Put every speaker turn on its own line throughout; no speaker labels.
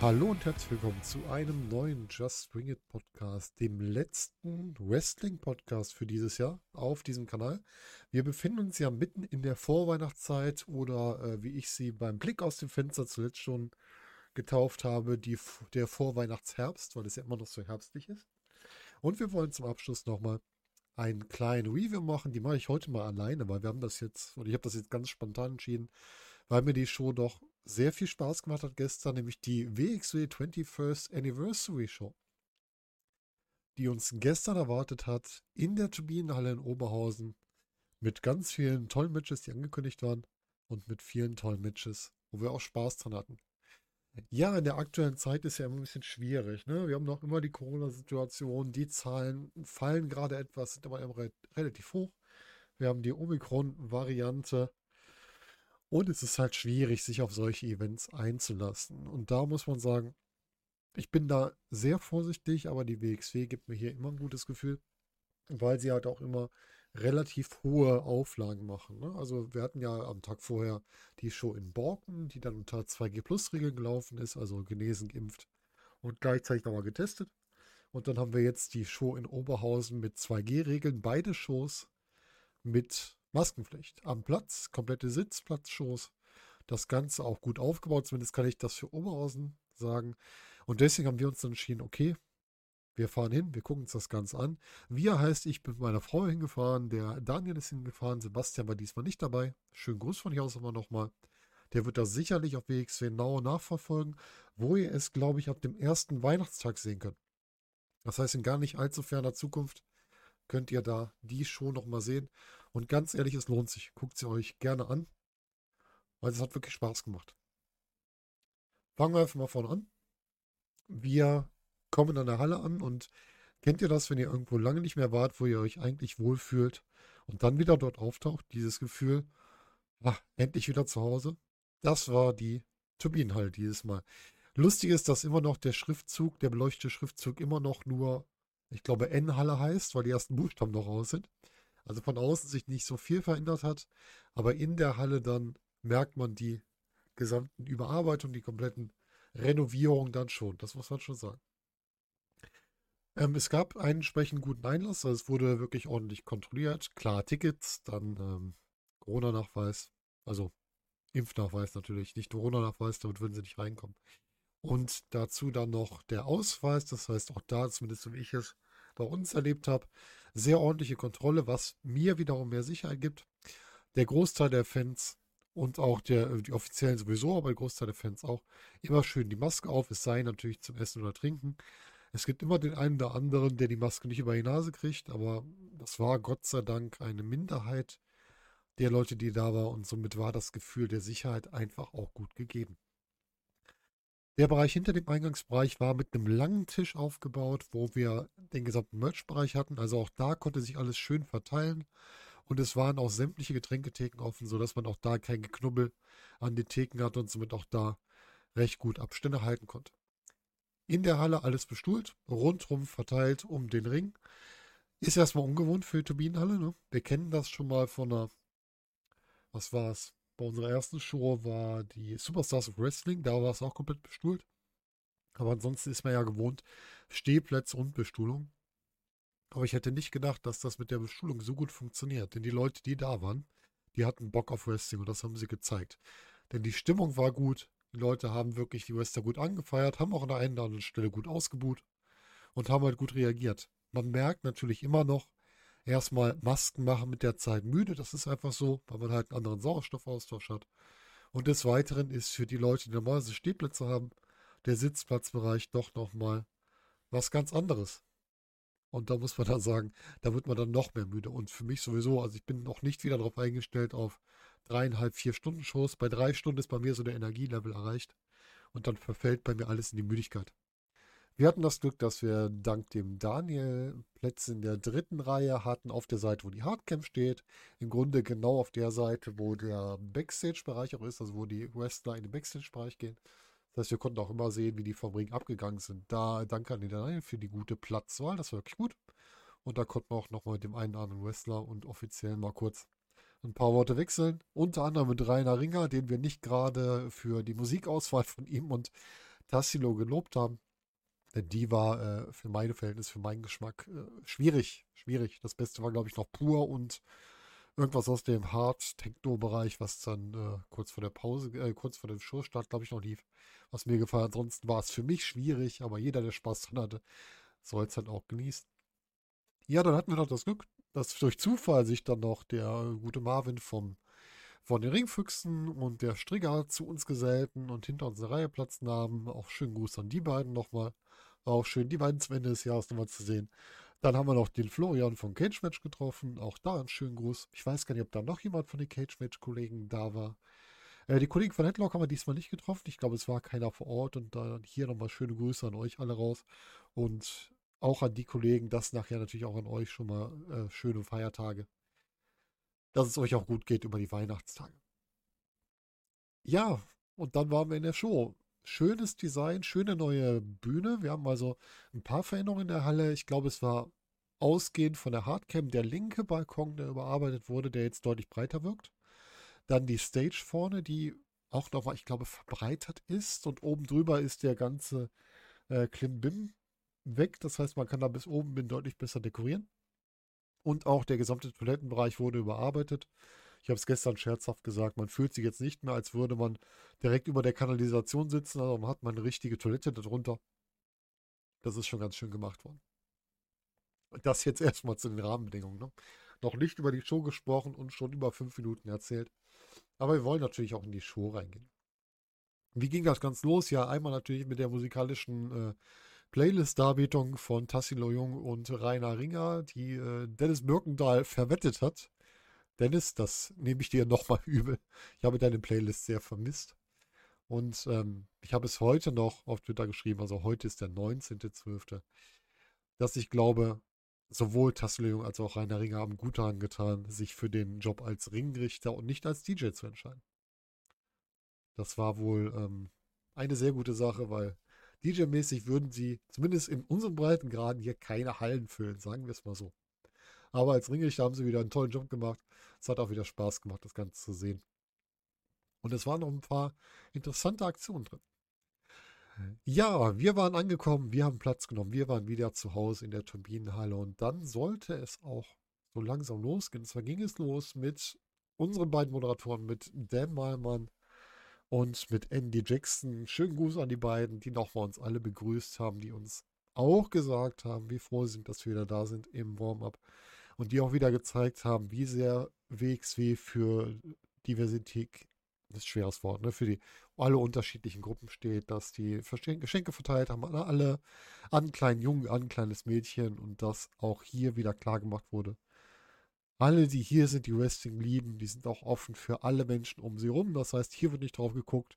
Hallo und herzlich willkommen zu einem neuen Just Bring It Podcast, dem letzten Wrestling Podcast für dieses Jahr auf diesem Kanal. Wir befinden uns ja mitten in der Vorweihnachtszeit oder äh, wie ich sie beim Blick aus dem Fenster zuletzt schon getauft habe, die, der Vorweihnachtsherbst, weil es ja immer noch so herbstlich ist. Und wir wollen zum Abschluss nochmal einen kleinen Review machen. Die mache ich heute mal alleine, weil wir haben das jetzt, oder ich habe das jetzt ganz spontan entschieden, weil mir die Show doch sehr viel Spaß gemacht hat gestern, nämlich die WXW 21st Anniversary Show, die uns gestern erwartet hat in der Turbinenhalle in Oberhausen mit ganz vielen tollen Matches, die angekündigt waren und mit vielen tollen Matches, wo wir auch Spaß dran hatten. Ja, in der aktuellen Zeit ist ja immer ein bisschen schwierig. Ne? Wir haben noch immer die Corona-Situation, die Zahlen fallen gerade etwas, sind aber immer relativ hoch. Wir haben die Omikron-Variante und es ist halt schwierig, sich auf solche Events einzulassen. Und da muss man sagen, ich bin da sehr vorsichtig, aber die WXW gibt mir hier immer ein gutes Gefühl, weil sie halt auch immer relativ hohe Auflagen machen. Ne? Also wir hatten ja am Tag vorher die Show in Borken, die dann unter 2G-Plus-Regeln gelaufen ist, also genesen, geimpft und gleichzeitig nochmal getestet. Und dann haben wir jetzt die Show in Oberhausen mit 2G-Regeln, beide Shows mit Maskenpflicht. Am Platz, komplette Sitzplatzshows. Das Ganze auch gut aufgebaut, zumindest kann ich das für Oberhausen sagen. Und deswegen haben wir uns dann entschieden, okay, wir fahren hin, wir gucken uns das Ganze an. Wir heißt, ich bin mit meiner Frau hingefahren, der Daniel ist hingefahren, Sebastian war diesmal nicht dabei. Schönen Gruß von hier aus aber nochmal. Der wird das sicherlich auf WXW genau nachverfolgen, wo ihr es, glaube ich, ab dem ersten Weihnachtstag sehen könnt. Das heißt, in gar nicht allzu ferner Zukunft könnt ihr da die Show nochmal sehen. Und ganz ehrlich, es lohnt sich. Guckt sie euch gerne an, weil es hat wirklich Spaß gemacht. Fangen wir einfach mal vorne an. Wir kommen an der Halle an und kennt ihr das, wenn ihr irgendwo lange nicht mehr wart, wo ihr euch eigentlich wohlfühlt und dann wieder dort auftaucht, dieses Gefühl, ach, endlich wieder zu Hause? Das war die Turbinenhalle dieses Mal. Lustig ist, dass immer noch der Schriftzug, der beleuchtete Schriftzug immer noch nur, ich glaube, N-Halle heißt, weil die ersten Buchstaben noch raus sind. Also von außen sich nicht so viel verändert hat, aber in der Halle dann merkt man die gesamten Überarbeitungen, die kompletten Renovierungen dann schon. Das muss man schon sagen. Ähm, es gab einen entsprechend guten Einlass, also es wurde wirklich ordentlich kontrolliert. Klar, Tickets, dann ähm, Corona-Nachweis, also Impfnachweis natürlich, nicht Corona-Nachweis, damit würden sie nicht reinkommen. Und dazu dann noch der Ausweis, das heißt auch da, zumindest so wie ich es bei uns erlebt habe, sehr ordentliche Kontrolle, was mir wiederum mehr Sicherheit gibt. Der Großteil der Fans und auch der, die Offiziellen sowieso, aber der Großteil der Fans auch, immer schön die Maske auf, es sei natürlich zum Essen oder Trinken. Es gibt immer den einen oder anderen, der die Maske nicht über die Nase kriegt, aber das war Gott sei Dank eine Minderheit der Leute, die da war und somit war das Gefühl der Sicherheit einfach auch gut gegeben. Der Bereich hinter dem Eingangsbereich war mit einem langen Tisch aufgebaut, wo wir den gesamten Merch-Bereich hatten. Also auch da konnte sich alles schön verteilen. Und es waren auch sämtliche Getränketheken offen, sodass man auch da kein Geknubbel an den Theken hatte und somit auch da recht gut Abstände halten konnte. In der Halle alles bestuhlt, rundrum verteilt um den Ring. Ist erstmal ungewohnt für die Turbinenhalle. Ne? Wir kennen das schon mal von einer, was war es, bei unserer ersten Show war die Superstars of Wrestling, da war es auch komplett bestuhlt. Aber ansonsten ist man ja gewohnt, Stehplätze und Bestuhlung. Aber ich hätte nicht gedacht, dass das mit der Bestuhlung so gut funktioniert. Denn die Leute, die da waren, die hatten Bock auf Wrestling und das haben sie gezeigt. Denn die Stimmung war gut. Die Leute haben wirklich die Wrestler gut angefeiert, haben auch an der einen oder anderen Stelle gut ausgebuht und haben halt gut reagiert. Man merkt natürlich immer noch, erstmal Masken machen mit der Zeit müde. Das ist einfach so, weil man halt einen anderen Sauerstoffaustausch hat. Und des Weiteren ist für die Leute, die normalerweise Stehplätze haben, der Sitzplatzbereich doch nochmal was ganz anderes. Und da muss man dann sagen, da wird man dann noch mehr müde. Und für mich sowieso, also ich bin noch nicht wieder darauf eingestellt auf dreieinhalb, vier Stunden Shows. Bei drei Stunden ist bei mir so der Energielevel erreicht. Und dann verfällt bei mir alles in die Müdigkeit. Wir hatten das Glück, dass wir dank dem Daniel Plätze in der dritten Reihe hatten, auf der Seite, wo die Hardcamp steht. Im Grunde genau auf der Seite, wo der Backstage-Bereich auch ist, also wo die Wrestler in den Backstage-Bereich gehen. Das heißt, wir konnten auch immer sehen, wie die vom Ring abgegangen sind. Da danke an den Daniel für die gute Platzwahl, das war wirklich gut. Und da konnten wir auch nochmal mit dem einen oder anderen Wrestler und offiziell mal kurz ein paar Worte wechseln. Unter anderem mit Rainer Ringer, den wir nicht gerade für die Musikauswahl von ihm und Tassilo gelobt haben. Denn die war äh, für meine Verhältnisse, für meinen Geschmack äh, schwierig. Schwierig. Das Beste war, glaube ich, noch pur und irgendwas aus dem Hard-Techno-Bereich, was dann äh, kurz vor der Pause, äh, kurz vor dem Showstart, glaube ich, noch lief, was mir gefallen hat. Ansonsten war es für mich schwierig, aber jeder, der Spaß dran hatte, soll es dann auch genießen. Ja, dann hatten wir noch das Glück, dass durch Zufall sich dann noch der gute Marvin vom von den Ringfüchsen und der Strigger zu uns gesellten und hinter uns eine Reihe Platz nahmen. Auch schönen Gruß an die beiden nochmal. Auch schön, die beiden zum Ende des Jahres nochmal zu sehen. Dann haben wir noch den Florian von Cage Match getroffen. Auch da einen schönen Gruß. Ich weiß gar nicht, ob da noch jemand von den Cage Match-Kollegen da war. Äh, die Kollegen von Headlock haben wir diesmal nicht getroffen. Ich glaube, es war keiner vor Ort. Und dann hier nochmal schöne Grüße an euch alle raus. Und auch an die Kollegen, das nachher natürlich auch an euch schon mal äh, schöne Feiertage. Dass es euch auch gut geht über die Weihnachtstage. Ja, und dann waren wir in der Show. Schönes Design, schöne neue Bühne. Wir haben also ein paar Veränderungen in der Halle. Ich glaube, es war ausgehend von der Hardcam der linke Balkon, der überarbeitet wurde, der jetzt deutlich breiter wirkt. Dann die Stage vorne, die auch nochmal, ich glaube, verbreitert ist. Und oben drüber ist der ganze äh, Klimbim weg. Das heißt, man kann da bis oben hin deutlich besser dekorieren. Und auch der gesamte Toilettenbereich wurde überarbeitet. Ich habe es gestern scherzhaft gesagt, man fühlt sich jetzt nicht mehr, als würde man direkt über der Kanalisation sitzen, also man hat man eine richtige Toilette darunter. Das ist schon ganz schön gemacht worden. Und das jetzt erstmal zu den Rahmenbedingungen. Ne? Noch nicht über die Show gesprochen und schon über fünf Minuten erzählt. Aber wir wollen natürlich auch in die Show reingehen. Wie ging das ganz los? Ja, einmal natürlich mit der musikalischen äh, Playlist-Darbietung von Tassilo Jung und Rainer Ringer, die äh, Dennis Birkendahl verwettet hat. Dennis, das nehme ich dir nochmal übel. Ich habe deine Playlist sehr vermisst. Und ähm, ich habe es heute noch auf Twitter geschrieben, also heute ist der 19.12., dass ich glaube, sowohl Tassilo Jung als auch Rainer Ringer haben gut daran getan, sich für den Job als Ringrichter und nicht als DJ zu entscheiden. Das war wohl ähm, eine sehr gute Sache, weil DJ-mäßig würden sie zumindest in unseren Breitengraden hier keine Hallen füllen, sagen wir es mal so. Aber als Ringrichter haben sie wieder einen tollen Job gemacht. Es hat auch wieder Spaß gemacht, das Ganze zu sehen. Und es waren noch ein paar interessante Aktionen drin. Ja, wir waren angekommen, wir haben Platz genommen, wir waren wieder zu Hause in der Turbinenhalle und dann sollte es auch so langsam losgehen. Und zwar ging es los mit unseren beiden Moderatoren, mit Dan Malmann und mit Andy Jackson. Schönen Gruß an die beiden, die nochmal uns alle begrüßt haben, die uns auch gesagt haben, wie froh sie sind, dass wir wieder da sind im Warm-up. Und die auch wieder gezeigt haben, wie sehr WXW für Diversität, das ist schweres Wort, ne, für die alle unterschiedlichen Gruppen steht, dass die Geschenke verteilt haben, alle an einen kleinen Jungen, an ein kleines Mädchen und das auch hier wieder klar gemacht wurde, alle, die hier sind, die Wrestling lieben, die sind auch offen für alle Menschen um sie rum. Das heißt, hier wird nicht drauf geguckt,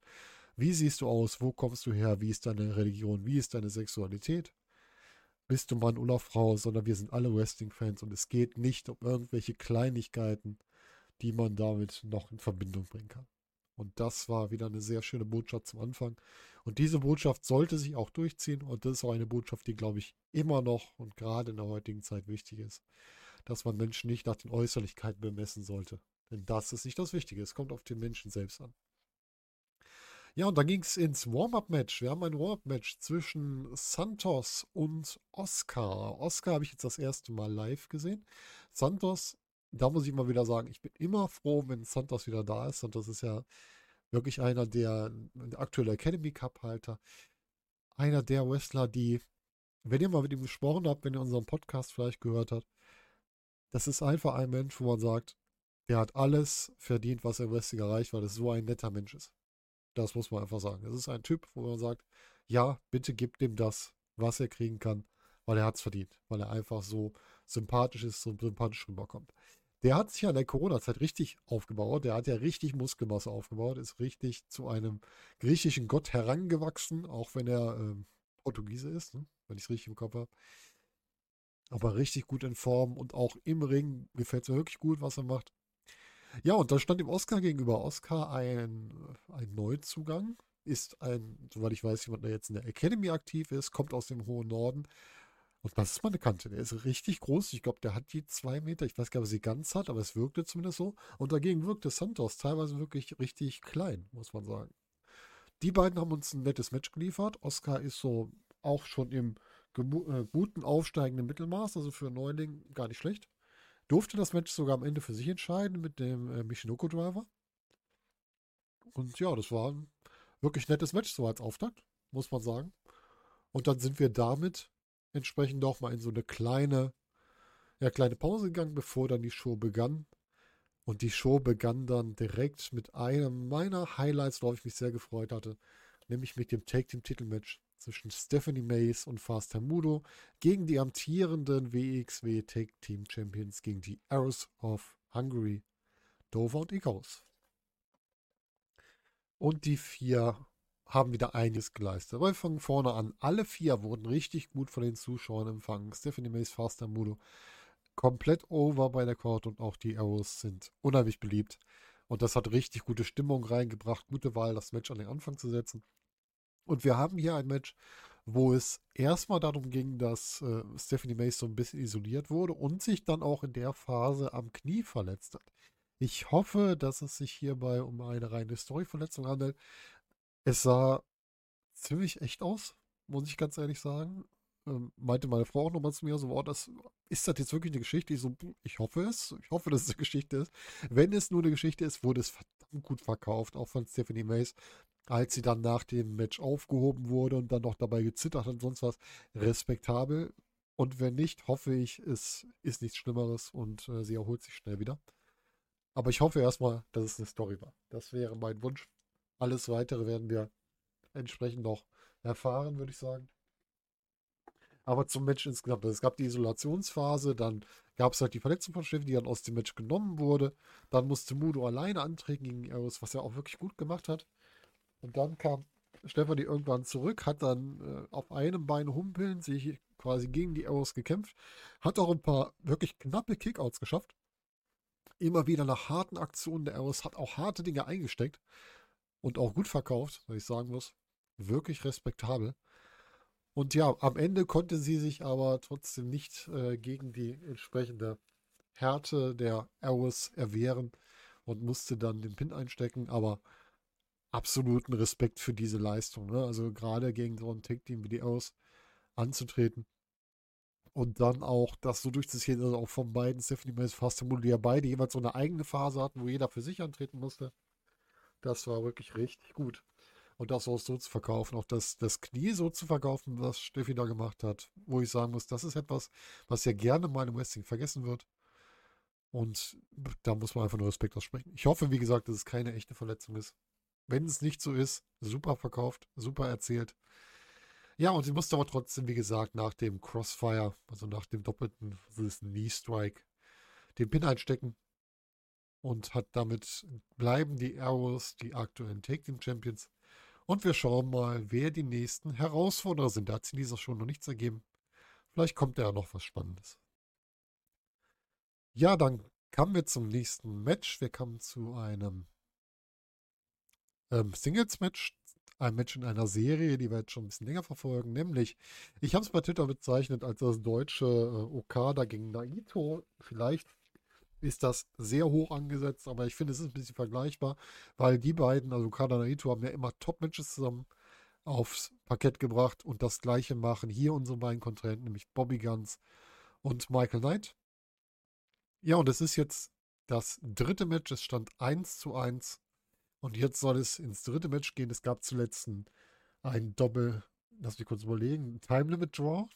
wie siehst du aus, wo kommst du her, wie ist deine Religion, wie ist deine Sexualität. Bist du Mann oder Frau, sondern wir sind alle Wrestling-Fans und es geht nicht um irgendwelche Kleinigkeiten, die man damit noch in Verbindung bringen kann. Und das war wieder eine sehr schöne Botschaft zum Anfang. Und diese Botschaft sollte sich auch durchziehen. Und das ist auch eine Botschaft, die, glaube ich, immer noch und gerade in der heutigen Zeit wichtig ist dass man Menschen nicht nach den Äußerlichkeiten bemessen sollte. Denn das ist nicht das Wichtige. Es kommt auf den Menschen selbst an. Ja, und dann ging es ins Warm-Up-Match. Wir haben ein Warm-Up-Match zwischen Santos und Oscar. Oscar habe ich jetzt das erste Mal live gesehen. Santos, da muss ich mal wieder sagen, ich bin immer froh, wenn Santos wieder da ist. Santos ist ja wirklich einer der, der aktuelle Academy Cup-Halter. Einer der Wrestler, die, wenn ihr mal mit ihm gesprochen habt, wenn ihr unseren Podcast vielleicht gehört habt, das ist einfach ein Mensch, wo man sagt, der hat alles verdient, was er im Wrestling erreicht, weil es so ein netter Mensch ist. Das muss man einfach sagen. Das ist ein Typ, wo man sagt, ja, bitte gib dem das, was er kriegen kann, weil er hat es verdient, weil er einfach so sympathisch ist, so sympathisch rüberkommt. Der hat sich ja in der Corona-Zeit richtig aufgebaut. Der hat ja richtig Muskelmasse aufgebaut, ist richtig zu einem griechischen Gott herangewachsen, auch wenn er ähm, Portugiese ist, ne? wenn ich es richtig im Kopf habe aber richtig gut in Form und auch im Ring gefällt es mir wirklich gut, was er macht. Ja, und da stand dem Oscar gegenüber Oscar ein, ein Neuzugang, ist ein, soweit ich weiß, jemand, der jetzt in der Academy aktiv ist, kommt aus dem hohen Norden. Und das ist meine Kante. Der ist richtig groß. Ich glaube, der hat die zwei Meter. Ich weiß gar nicht, ob er sie ganz hat, aber es wirkte zumindest so. Und dagegen wirkte Santos teilweise wirklich richtig klein, muss man sagen. Die beiden haben uns ein nettes Match geliefert. Oscar ist so auch schon im äh, guten aufsteigenden Mittelmaß, also für Neuling gar nicht schlecht. Durfte das Match sogar am Ende für sich entscheiden mit dem äh, Michinoku Driver. Und ja, das war ein wirklich nettes Match so als Auftakt, muss man sagen. Und dann sind wir damit entsprechend auch mal in so eine kleine, ja, kleine Pause gegangen, bevor dann die Show begann. Und die Show begann dann direkt mit einem meiner Highlights, worauf ich mich sehr gefreut hatte, nämlich mit dem Take Team Titelmatch zwischen Stephanie Mays und Fast Mudo gegen die amtierenden WXW Take Team Champions gegen die Arrows of Hungary, Dover und Icarus. Und die vier haben wieder einiges geleistet. Aber wir fangen vorne an. Alle vier wurden richtig gut von den Zuschauern empfangen. Stephanie Mays, Faster Mudo komplett over bei der Court und auch die Arrows sind unheimlich beliebt. Und das hat richtig gute Stimmung reingebracht. Gute Wahl, das Match an den Anfang zu setzen. Und wir haben hier ein Match, wo es erstmal darum ging, dass äh, Stephanie Mays so ein bisschen isoliert wurde und sich dann auch in der Phase am Knie verletzt hat. Ich hoffe, dass es sich hierbei um eine reine Storyverletzung handelt. Es sah ziemlich echt aus, muss ich ganz ehrlich sagen. Ähm, meinte meine Frau auch nochmal zu mir so, oh, das, ist das jetzt wirklich eine Geschichte? Ich so, ich hoffe es. Ich hoffe, dass es eine Geschichte ist. Wenn es nur eine Geschichte ist, wurde es verdammt gut verkauft, auch von Stephanie Mays, als sie dann nach dem Match aufgehoben wurde und dann noch dabei gezittert hat und sonst was. Respektabel. Und wenn nicht, hoffe ich, es ist nichts Schlimmeres und äh, sie erholt sich schnell wieder. Aber ich hoffe erstmal, dass es eine Story war. Das wäre mein Wunsch. Alles weitere werden wir entsprechend noch erfahren, würde ich sagen. Aber zum Match insgesamt. Es gab die Isolationsphase, dann gab es halt die Verletzung von Steffi, die dann aus dem Match genommen wurde. Dann musste Mudo alleine antreten gegen Eros, was er auch wirklich gut gemacht hat. Und dann kam Stefanie irgendwann zurück, hat dann äh, auf einem Bein humpeln, sich quasi gegen die Eros gekämpft, hat auch ein paar wirklich knappe Kickouts geschafft immer wieder nach harten Aktionen der Arrows, hat auch harte Dinge eingesteckt und auch gut verkauft, was ich sagen muss. Wirklich respektabel. Und ja, am Ende konnte sie sich aber trotzdem nicht äh, gegen die entsprechende Härte der Arrows erwehren und musste dann den Pin einstecken, aber absoluten Respekt für diese Leistung. Ne? Also gerade gegen so ein Tag-Team wie die Arrows anzutreten, und dann auch das so durchzuziehen, also auch von beiden Stephanie Mays Fast die ja beide jeweils so eine eigene Phase hatten, wo jeder für sich antreten musste. Das war wirklich richtig gut. Und das auch so zu verkaufen, auch das, das Knie so zu verkaufen, was Steffi da gemacht hat, wo ich sagen muss, das ist etwas, was ja gerne mal im Wrestling vergessen wird. Und da muss man einfach nur Respekt aussprechen. Ich hoffe, wie gesagt, dass es keine echte Verletzung ist. Wenn es nicht so ist, super verkauft, super erzählt. Ja, und sie musste aber trotzdem, wie gesagt, nach dem Crossfire, also nach dem doppelten Knee Strike, den Pin einstecken und hat damit bleiben die Arrows die aktuellen Take Team Champions. Und wir schauen mal, wer die nächsten Herausforderer sind. Da hat sie in dieser schon noch nichts ergeben. Vielleicht kommt ja noch was Spannendes. Ja, dann kamen wir zum nächsten Match. Wir kamen zu einem ähm, Singles-Match ein Match in einer Serie, die wir jetzt schon ein bisschen länger verfolgen, nämlich, ich habe es bei Twitter bezeichnet als das deutsche äh, Okada gegen Naito. Vielleicht ist das sehr hoch angesetzt, aber ich finde, es ist ein bisschen vergleichbar, weil die beiden, also Okada und Naito, haben ja immer Top-Matches zusammen aufs Parkett gebracht und das gleiche machen hier unsere beiden Kontrahenten, nämlich Bobby Guns und Michael Knight. Ja, und es ist jetzt das dritte Match, es stand 1 zu 1 und jetzt soll es ins dritte Match gehen. Es gab zuletzt ein, Doppel, lass mich kurz überlegen, Time Limit Draw.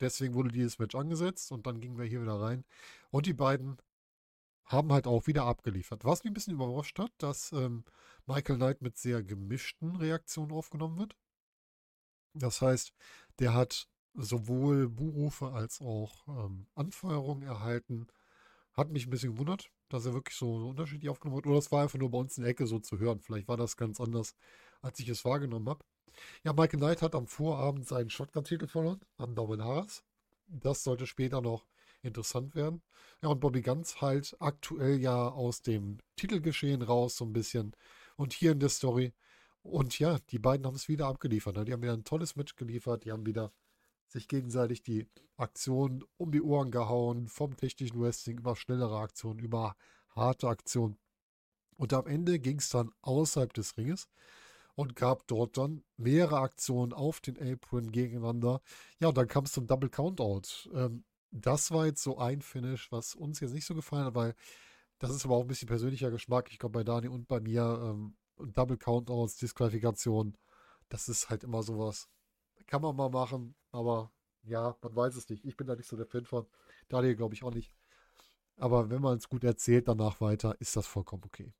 Deswegen wurde dieses Match angesetzt und dann gingen wir hier wieder rein. Und die beiden haben halt auch wieder abgeliefert. Was mich ein bisschen überrascht hat, dass ähm, Michael Knight mit sehr gemischten Reaktionen aufgenommen wird. Das heißt, der hat sowohl Buhrufe als auch ähm, Anfeuerungen erhalten. Hat mich ein bisschen gewundert dass er wirklich so unterschiedlich aufgenommen hat. Oder das war einfach nur bei uns in der Ecke so zu hören. Vielleicht war das ganz anders, als ich es wahrgenommen habe. Ja, Michael Knight hat am Vorabend seinen Shotgun-Titel verloren an Norman Harris. Das sollte später noch interessant werden. Ja, und Bobby Ganz halt aktuell ja aus dem Titelgeschehen raus so ein bisschen. Und hier in der Story. Und ja, die beiden haben es wieder abgeliefert. Ne? Die haben wieder ein tolles Match geliefert. Die haben wieder sich gegenseitig die Aktionen um die Ohren gehauen, vom technischen Wrestling über schnellere Aktionen, über harte Aktionen. Und am Ende ging es dann außerhalb des Ringes und gab dort dann mehrere Aktionen auf den Apron gegeneinander. Ja, und dann kam es zum Double Countout. Ähm, das war jetzt so ein Finish, was uns jetzt nicht so gefallen hat, weil das ist aber auch ein bisschen persönlicher Geschmack. Ich glaube, bei Dani und bei mir ähm, Double Countouts, Disqualifikation, das ist halt immer sowas. Kann man mal machen, aber ja, man weiß es nicht. Ich bin da nicht so der Fan von. Daniel glaube ich auch nicht. Aber wenn man es gut erzählt danach weiter, ist das vollkommen okay.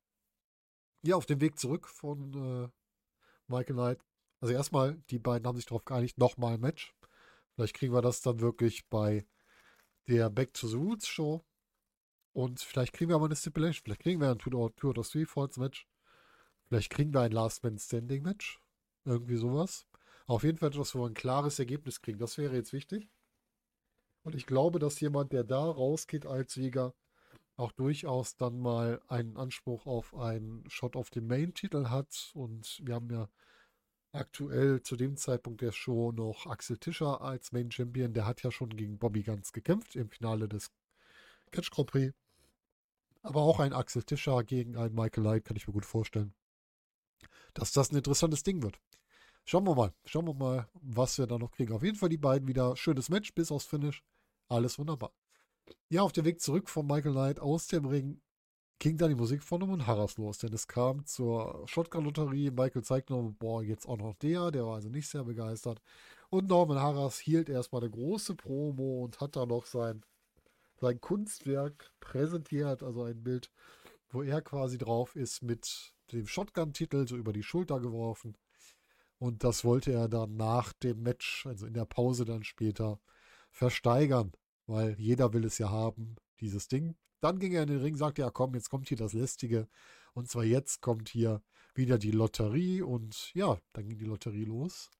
Ja, auf dem Weg zurück von äh, Michael Knight. Also erstmal, die beiden haben sich darauf geeinigt, nochmal ein Match. Vielleicht kriegen wir das dann wirklich bei der Back to the Roots Show. Und vielleicht kriegen wir aber eine Stipulation. Vielleicht kriegen wir ein Tour of Three Falls Match. Vielleicht kriegen wir ein Last Man Standing Match. Irgendwie sowas. Auf jeden Fall, dass wir ein klares Ergebnis kriegen. Das wäre jetzt wichtig. Und ich glaube, dass jemand, der da rausgeht als Sieger, auch durchaus dann mal einen Anspruch auf einen Shot auf den Main-Titel hat. Und wir haben ja aktuell zu dem Zeitpunkt der Show noch Axel Tischer als Main Champion. Der hat ja schon gegen Bobby Ganz gekämpft im Finale des Catch Grand Prix. Aber auch ein Axel Tischer gegen einen Michael Light kann ich mir gut vorstellen, dass das ein interessantes Ding wird. Schauen wir mal. Schauen wir mal, was wir da noch kriegen. Auf jeden Fall die beiden wieder schönes Match bis aufs Finish. Alles wunderbar. Ja, auf dem Weg zurück von Michael Knight aus dem Ring ging dann die Musik von Norman Harras los, denn es kam zur Shotgun-Lotterie. Michael zeigt noch, boah, jetzt auch noch der, der war also nicht sehr begeistert. Und Norman Harras hielt erstmal eine große Promo und hat da noch sein, sein Kunstwerk präsentiert, also ein Bild, wo er quasi drauf ist mit dem Shotgun-Titel so über die Schulter geworfen. Und das wollte er dann nach dem Match, also in der Pause dann später, versteigern weil jeder will es ja haben, dieses Ding. Dann ging er in den Ring, sagte, ja komm, jetzt kommt hier das Lästige. Und zwar jetzt kommt hier wieder die Lotterie und ja, dann ging die Lotterie los.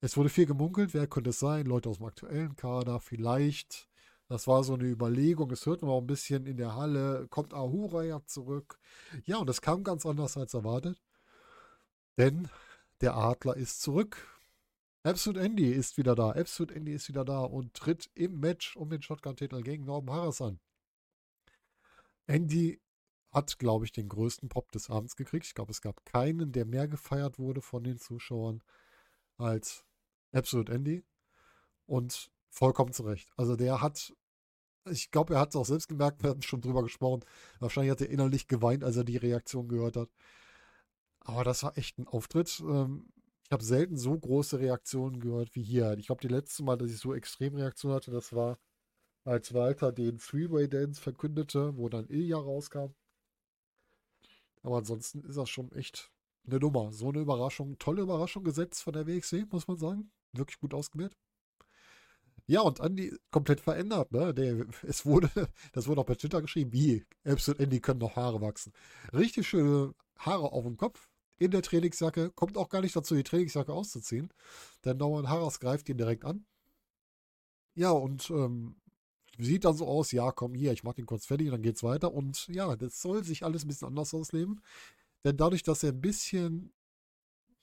Es wurde viel gemunkelt, wer könnte es sein? Leute aus dem aktuellen Kader, vielleicht. Das war so eine Überlegung. Es hört man auch ein bisschen in der Halle. Kommt Ahura ja zurück? Ja, und es kam ganz anders als erwartet. Denn der Adler ist zurück. Absolute Andy ist wieder da. Absolute Andy ist wieder da und tritt im Match um den Shotgun-Titel gegen Norman Harris an. Andy hat, glaube ich, den größten Pop des Abends gekriegt. Ich glaube, es gab keinen, der mehr gefeiert wurde von den Zuschauern als Absolute Andy. Und vollkommen zurecht. Also der hat, ich glaube, er hat es auch selbst gemerkt, wir hatten schon drüber gesprochen. Wahrscheinlich hat er innerlich geweint, als er die Reaktion gehört hat. Aber das war echt ein Auftritt. Ähm, ich habe selten so große Reaktionen gehört wie hier. Ich glaube, die letzte Mal, dass ich so extrem Reaktionen hatte, das war, als Walter den Freeway Dance verkündete, wo dann Ilja rauskam. Aber ansonsten ist das schon echt eine Nummer. So eine Überraschung, tolle Überraschung gesetzt von der WXW, muss man sagen. Wirklich gut ausgewählt. Ja, und Andy komplett verändert, ne? Der, es wurde, das wurde auch bei Twitter geschrieben, wie, Epps und Andy können noch Haare wachsen. Richtig schöne Haare auf dem Kopf, in der Trainingsjacke, kommt auch gar nicht dazu, die Trainingsjacke auszuziehen. Denn Norman Harras greift ihn direkt an. Ja, und ähm, sieht dann so aus, ja, komm hier, ich mach den kurz fertig, dann geht's weiter. Und ja, das soll sich alles ein bisschen anders ausleben. Denn dadurch, dass er ein bisschen,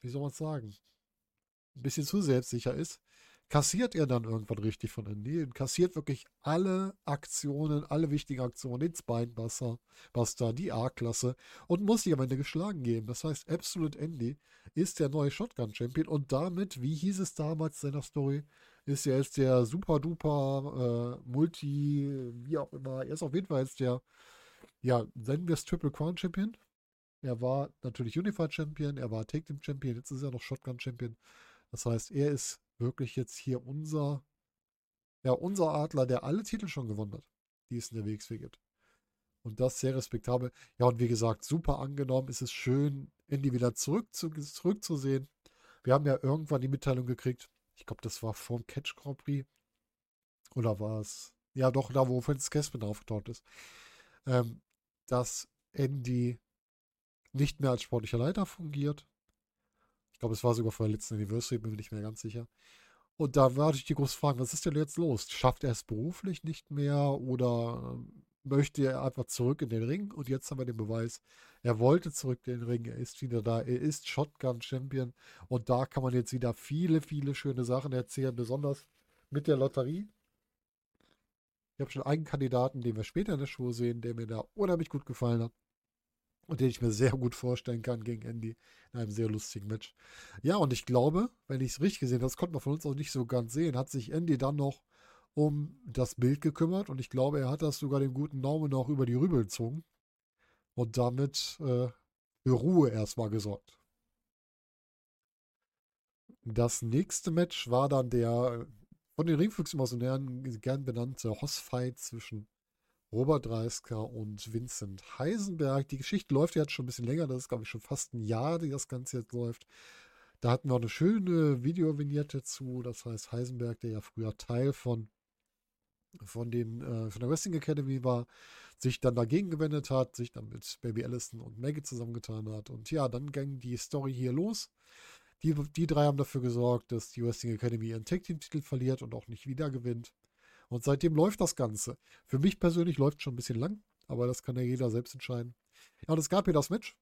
wie soll man sagen, ein bisschen zu selbstsicher ist, kassiert er dann irgendwann richtig von Andy und kassiert wirklich alle Aktionen, alle wichtigen Aktionen, den Spinebuster, Buster, die A-Klasse und muss sich am Ende geschlagen geben. Das heißt, Absolute Andy ist der neue Shotgun-Champion und damit, wie hieß es damals in seiner Story, ist er jetzt der super duper äh, Multi, wie auch immer, er ist auf jeden Fall jetzt der, ja, nennen wir es Triple Crown Champion. Er war natürlich Unified Champion, er war Take Team Champion, jetzt ist er noch Shotgun Champion. Das heißt, er ist wirklich jetzt hier unser, ja, unser Adler, der alle Titel schon gewonnen hat, die es in der WXW gibt. Und das sehr respektabel. Ja, und wie gesagt, super angenommen. Es ist schön, Indy wieder zurück zu, zurückzusehen. Wir haben ja irgendwann die Mitteilung gekriegt. Ich glaube, das war vorm Catch Grand Prix. Oder war es? Ja, doch, da, wo Francis Caspin aufgetaucht ist. Ähm, dass Andy nicht mehr als sportlicher Leiter fungiert, ich glaube, es war sogar vor der letzten Anniversary, bin mir nicht mehr ganz sicher. Und da war ich die große Frage, was ist denn jetzt los? Schafft er es beruflich nicht mehr oder ähm, möchte er einfach zurück in den Ring und jetzt haben wir den Beweis, er wollte zurück in den Ring, er ist wieder da, er ist Shotgun Champion und da kann man jetzt wieder viele, viele schöne Sachen erzählen, besonders mit der Lotterie. Ich habe schon einen Kandidaten, den wir später in der Show sehen, der mir da unheimlich gut gefallen hat und den ich mir sehr gut vorstellen kann gegen Andy in einem sehr lustigen Match. Ja, und ich glaube, wenn ich es richtig gesehen habe, das konnte man von uns auch nicht so ganz sehen, hat sich Andy dann noch um das Bild gekümmert und ich glaube, er hat das sogar dem guten Naumen noch über die Rübe gezogen und damit äh, für Ruhe erstmal gesorgt. Das nächste Match war dann der von den Ringfüchsen gern benannte Hossfight zwischen Robert Dreisker und Vincent Heisenberg. Die Geschichte läuft jetzt schon ein bisschen länger, das ist, glaube ich, schon fast ein Jahr, die das Ganze jetzt läuft. Da hatten wir auch eine schöne Videovignette zu. Das heißt, Heisenberg, der ja früher Teil von von, den, äh, von der Wrestling Academy war, sich dann dagegen gewendet hat, sich dann mit Baby Allison und Maggie zusammengetan hat. Und ja, dann ging die Story hier los. Die, die drei haben dafür gesorgt, dass die Wrestling Academy ihren Tag Team Titel verliert und auch nicht wieder gewinnt. Und seitdem läuft das Ganze. Für mich persönlich läuft es schon ein bisschen lang, aber das kann ja jeder selbst entscheiden. Ja, und es gab hier das Match.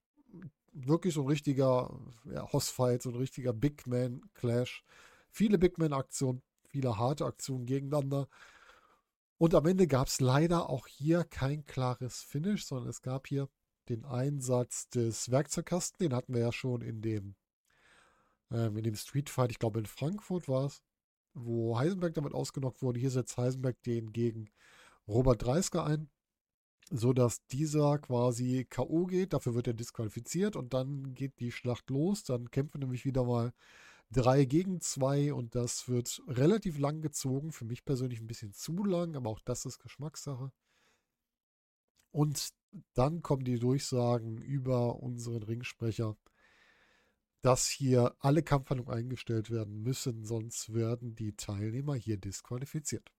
Wirklich so ein richtiger ja, Hoss-Fight, so ein richtiger Big Man-Clash. Viele Big Man-Aktionen, viele harte Aktionen gegeneinander. Und am Ende gab es leider auch hier kein klares Finish, sondern es gab hier den Einsatz des Werkzeugkasten. Den hatten wir ja schon in dem, ähm, in dem Street Fight, ich glaube in Frankfurt war es, wo Heisenberg damit ausgenockt wurde. Hier setzt Heisenberg den gegen Robert Dreisker ein, sodass dieser quasi K.O. geht. Dafür wird er disqualifiziert und dann geht die Schlacht los. Dann kämpfen nämlich wieder mal 3 gegen 2 und das wird relativ lang gezogen. Für mich persönlich ein bisschen zu lang, aber auch das ist Geschmackssache. Und dann kommen die Durchsagen über unseren Ringsprecher, dass hier alle Kampfhandlungen eingestellt werden müssen, sonst werden die Teilnehmer hier disqualifiziert.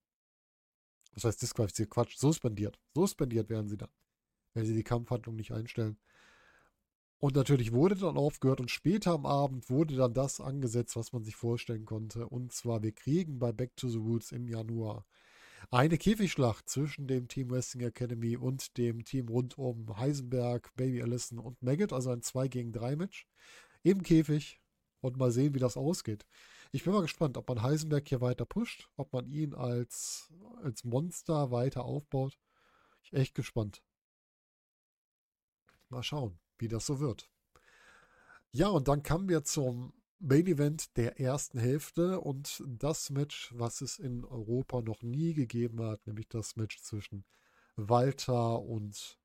Das heißt disqualifiziert, Quatsch, suspendiert. Suspendiert werden sie dann, wenn sie die Kampfhandlung nicht einstellen. Und natürlich wurde dann aufgehört und später am Abend wurde dann das angesetzt, was man sich vorstellen konnte. Und zwar, wir kriegen bei Back to the Roots im Januar eine Käfigschlacht zwischen dem Team Wrestling Academy und dem Team rund um Heisenberg, Baby Allison und Maggot, also ein 2 gegen 3 Match im Käfig und mal sehen, wie das ausgeht. Ich bin mal gespannt, ob man Heisenberg hier weiter pusht, ob man ihn als, als Monster weiter aufbaut. Ich bin echt gespannt. Mal schauen wie das so wird. Ja, und dann kamen wir zum Main Event der ersten Hälfte und das Match, was es in Europa noch nie gegeben hat, nämlich das Match zwischen Walter und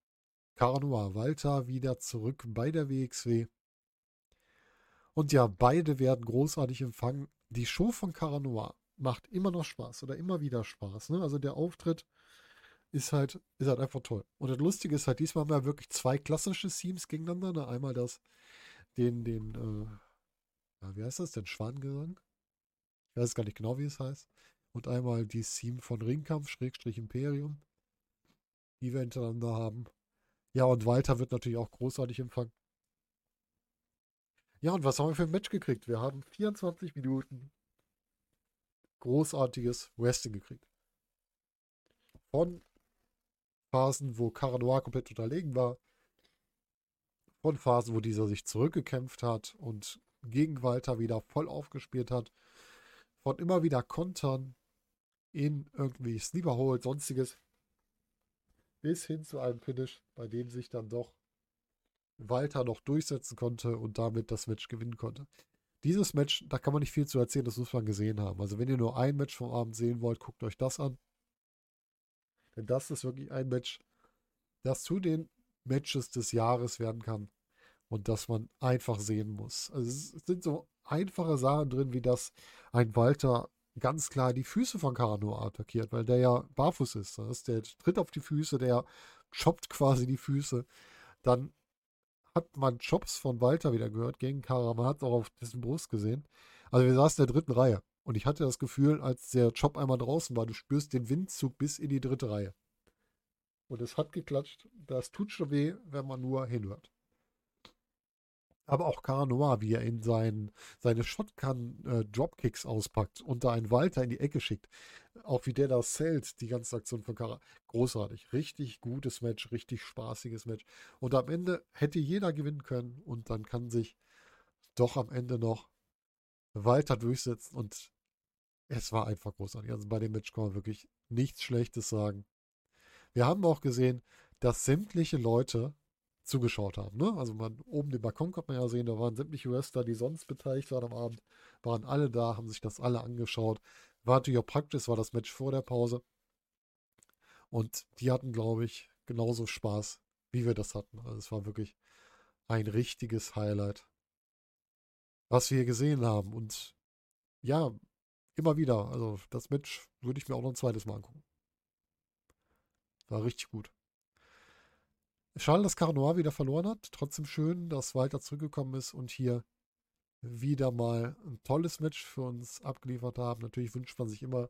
Caranoa. Walter wieder zurück bei der WXW. Und ja, beide werden großartig empfangen. Die Show von Caranoa macht immer noch Spaß oder immer wieder Spaß. Ne? Also der Auftritt ist halt, ist halt einfach toll. Und das Lustige ist halt, diesmal haben wir wirklich zwei klassische Themes gegeneinander. Ne? Einmal das, den, den, äh, ja, wie heißt das, den Schwanengesang? Ich weiß gar nicht genau, wie es heißt. Und einmal die Theme von Ringkampf, Schrägstrich Imperium, die wir hintereinander haben. Ja, und Walter wird natürlich auch großartig empfangen. Ja, und was haben wir für ein Match gekriegt? Wir haben 24 Minuten großartiges Wrestling gekriegt. Von Phasen, wo Caranoir komplett unterlegen war, von Phasen, wo dieser sich zurückgekämpft hat und gegen Walter wieder voll aufgespielt hat, von immer wieder Kontern in irgendwie Sleeper sonstiges, bis hin zu einem Finish, bei dem sich dann doch Walter noch durchsetzen konnte und damit das Match gewinnen konnte. Dieses Match, da kann man nicht viel zu erzählen, das muss man gesehen haben. Also wenn ihr nur ein Match vom Abend sehen wollt, guckt euch das an. Denn das ist wirklich ein Match, das zu den Matches des Jahres werden kann und das man einfach sehen muss. Also es sind so einfache Sachen drin, wie dass ein Walter ganz klar die Füße von Carano attackiert, weil der ja barfuß ist. Der tritt auf die Füße, der choppt quasi die Füße. Dann hat man Chops von Walter wieder gehört gegen Kara. Man hat es auch auf dessen Brust gesehen. Also wir saßen in der dritten Reihe. Und ich hatte das Gefühl, als der Chop einmal draußen war, du spürst den Windzug bis in die dritte Reihe. Und es hat geklatscht. Das tut schon weh, wenn man nur hinhört. Aber auch Caranoir, wie er in sein, seine Shotgun-Dropkicks äh, auspackt und da einen Walter in die Ecke schickt. Auch wie der da zählt, die ganze Aktion von Cara. Großartig. Richtig gutes Match, richtig spaßiges Match. Und am Ende hätte jeder gewinnen können und dann kann sich doch am Ende noch Walter durchsetzen und es war einfach großartig. Also bei dem Match kann man wirklich nichts Schlechtes sagen. Wir haben auch gesehen, dass sämtliche Leute zugeschaut haben. Ne? Also man, oben den Balkon kann man ja sehen, da waren sämtliche Wrestler, die sonst beteiligt waren am Abend, waren alle da, haben sich das alle angeschaut. War natürlich auch praktisch, war das Match vor der Pause. Und die hatten, glaube ich, genauso Spaß, wie wir das hatten. Also es war wirklich ein richtiges Highlight, was wir gesehen haben. Und ja, immer wieder. Also das Match würde ich mir auch noch ein zweites Mal angucken. War richtig gut. Schade, dass Carnoir wieder verloren hat. Trotzdem schön, dass Walter zurückgekommen ist und hier wieder mal ein tolles Match für uns abgeliefert haben. Natürlich wünscht man sich immer,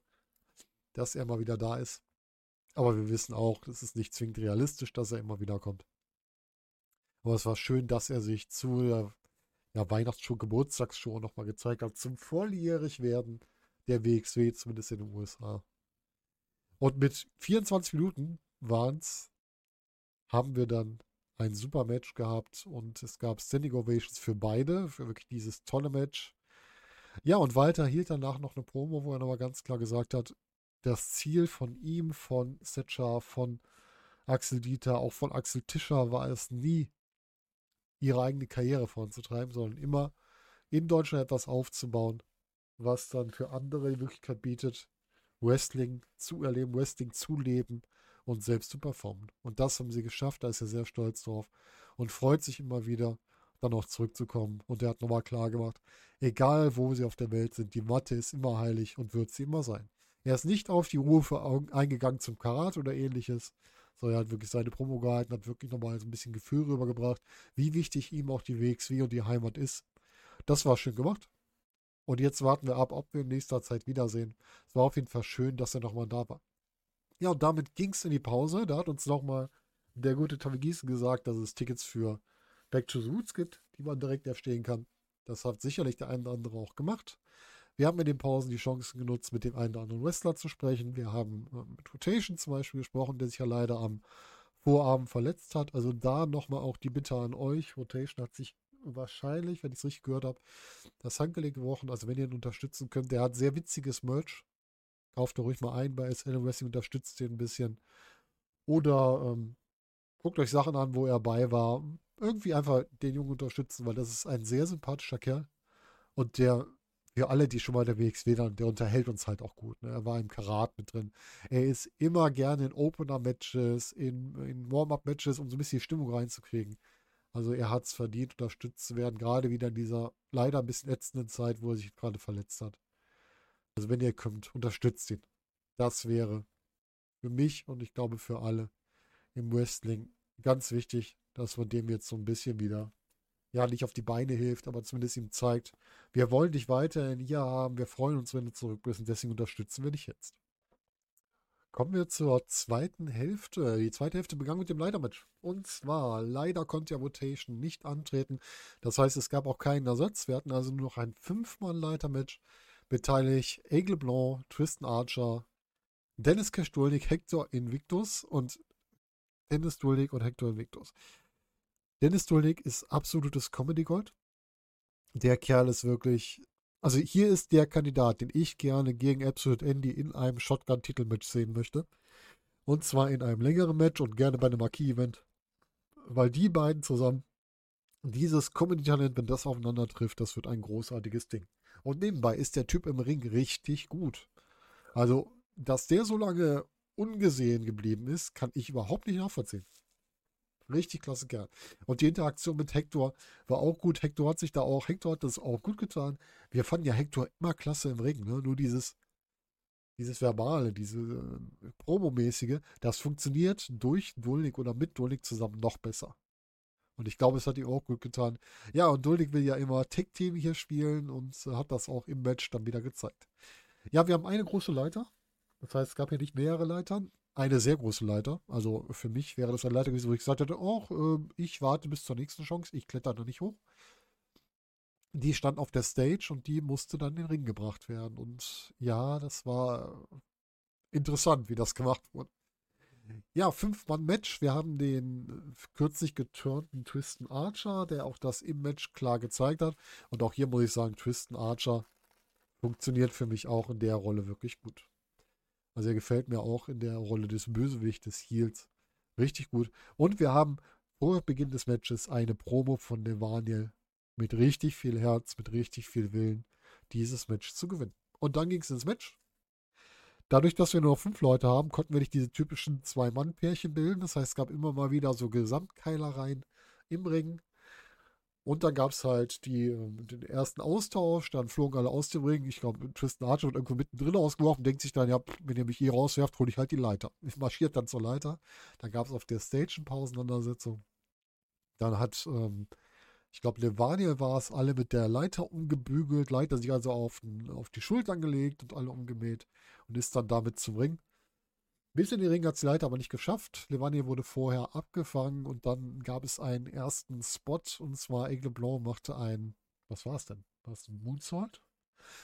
dass er mal wieder da ist. Aber wir wissen auch, es ist nicht zwingend realistisch, dass er immer wieder kommt. Aber es war schön, dass er sich zu der ja, Weihnachtsshow, Geburtstagsshow nochmal gezeigt hat, zum volljährig werden der WXW, zumindest in den USA. Und mit 24 Minuten waren es haben wir dann ein super Match gehabt und es gab Standing Ovations für beide, für wirklich dieses tolle Match. Ja, und Walter hielt danach noch eine Promo, wo er nochmal ganz klar gesagt hat, das Ziel von ihm, von Setcher, von Axel Dieter, auch von Axel Tischer war es nie, ihre eigene Karriere voranzutreiben, sondern immer in Deutschland etwas aufzubauen, was dann für andere die Möglichkeit bietet, Wrestling zu erleben, Wrestling zu leben und selbst zu performen. Und das haben sie geschafft, da ist er sehr stolz drauf und freut sich immer wieder, dann auch zurückzukommen. Und er hat nochmal klar gemacht, egal wo sie auf der Welt sind, die Matte ist immer heilig und wird sie immer sein. Er ist nicht auf die Rufe eingegangen zum Karat oder ähnliches, sondern er hat wirklich seine Promo gehalten, hat wirklich nochmal so ein bisschen Gefühl rübergebracht, wie wichtig ihm auch die WXW und die Heimat ist. Das war schön gemacht. Und jetzt warten wir ab, ob wir in nächster Zeit wiedersehen. Es war auf jeden Fall schön, dass er nochmal da war. Ja, und damit ging es in die Pause. Da hat uns nochmal der gute Tommy Gießen gesagt, dass es Tickets für Back to the Roots gibt, die man direkt erstehen kann. Das hat sicherlich der eine oder andere auch gemacht. Wir haben in den Pausen die Chance genutzt, mit dem einen oder anderen Wrestler zu sprechen. Wir haben äh, mit Rotation zum Beispiel gesprochen, der sich ja leider am Vorabend verletzt hat. Also da nochmal auch die Bitte an euch. Rotation hat sich wahrscheinlich, wenn ich es richtig gehört habe, das Handgelenk gebrochen. Also wenn ihr ihn unterstützen könnt, der hat sehr witziges Merch. Kauft doch ruhig mal ein bei SL Wrestling, unterstützt den ein bisschen. Oder ähm, guckt euch Sachen an, wo er bei war. Irgendwie einfach den Jungen unterstützen, weil das ist ein sehr sympathischer Kerl. Und der, für alle, die schon mal der WXW waren, der unterhält uns halt auch gut. Ne? Er war im Karat mit drin. Er ist immer gerne in Opener-Matches, in, in Warm-Up-Matches, um so ein bisschen die Stimmung reinzukriegen. Also er hat es verdient, unterstützt zu werden, gerade wieder in dieser leider ein bisschen ätzenden Zeit, wo er sich gerade verletzt hat. Also wenn ihr könnt, unterstützt ihn. Das wäre für mich und ich glaube für alle im Wrestling ganz wichtig, dass man dem jetzt so ein bisschen wieder, ja, nicht auf die Beine hilft, aber zumindest ihm zeigt, wir wollen dich weiterhin hier haben, wir freuen uns, wenn du zurück bist und deswegen unterstützen wir dich jetzt. Kommen wir zur zweiten Hälfte. Die zweite Hälfte begann mit dem Leitermatch. Und zwar, leider konnte ja Rotation nicht antreten. Das heißt, es gab auch keinen Ersatz. Wir hatten also nur noch ein Fünfmann-Leitermatch beteiligt Aigle Blanc, Tristan Archer, Dennis Kestulnik, Hector Invictus und Dennis Dulnik und Hector Invictus. Dennis Dulnik ist absolutes Comedy-Gold. Der Kerl ist wirklich. Also hier ist der Kandidat, den ich gerne gegen Absolute Andy in einem Shotgun-Titelmatch sehen möchte. Und zwar in einem längeren Match und gerne bei einem Marquis-Event. Weil die beiden zusammen, dieses Comedy-Talent, wenn das aufeinander trifft, das wird ein großartiges Ding. Und nebenbei ist der Typ im Ring richtig gut. Also, dass der so lange ungesehen geblieben ist, kann ich überhaupt nicht nachvollziehen. Richtig klasse Kerl. Und die Interaktion mit Hector war auch gut. Hector hat sich da auch, Hector hat das auch gut getan. Wir fanden ja Hector immer klasse im Ring, ne? Nur dieses, dieses Verbale, diese äh, Promomäßige, das funktioniert durch Dulnik oder mit Dulnik zusammen noch besser. Und ich glaube, es hat ihm auch gut getan. Ja, und Duldig will ja immer Tech-Team hier spielen und hat das auch im Match dann wieder gezeigt. Ja, wir haben eine große Leiter. Das heißt, es gab hier nicht mehrere Leitern. Eine sehr große Leiter. Also für mich wäre das eine Leiter gewesen, wo ich gesagt hätte, oh, äh, ich warte bis zur nächsten Chance. Ich kletter da nicht hoch. die stand auf der Stage und die musste dann in den Ring gebracht werden. Und ja, das war interessant, wie das gemacht wurde. Ja, Fünf-Mann-Match. Wir haben den kürzlich geturnten Tristan Archer, der auch das im Match klar gezeigt hat. Und auch hier muss ich sagen, Tristan Archer funktioniert für mich auch in der Rolle wirklich gut. Also er gefällt mir auch in der Rolle des Bösewichtes Heels richtig gut. Und wir haben vor Beginn des Matches eine Promo von Nevaniel mit richtig viel Herz, mit richtig viel Willen, dieses Match zu gewinnen. Und dann ging es ins Match. Dadurch, dass wir nur fünf Leute haben, konnten wir nicht diese typischen Zwei-Mann-Pärchen bilden. Das heißt, es gab immer mal wieder so Gesamtkeilereien im Ring. Und dann gab es halt die, ähm, den ersten Austausch, dann flogen alle aus dem Ring. Ich glaube, Tristan Archer wird irgendwo mittendrin ausgeworfen, denkt sich dann, ja, wenn ihr mich hier rauswerft, hole ich halt die Leiter. Ich marschiert dann zur Leiter. Dann gab es auf der Stage eine Pausenandersetzung. Dann hat ähm, ich glaube, Levaniel war es, alle mit der Leiter umgebügelt, Leiter sich also auf, auf die Schultern gelegt und alle umgemäht und ist dann damit zum Ring. Bis in den Ring hat es die Leiter aber nicht geschafft. Levaniel wurde vorher abgefangen und dann gab es einen ersten Spot und zwar Aigle Blanc machte ein, was war es denn? War es ein Moonsault?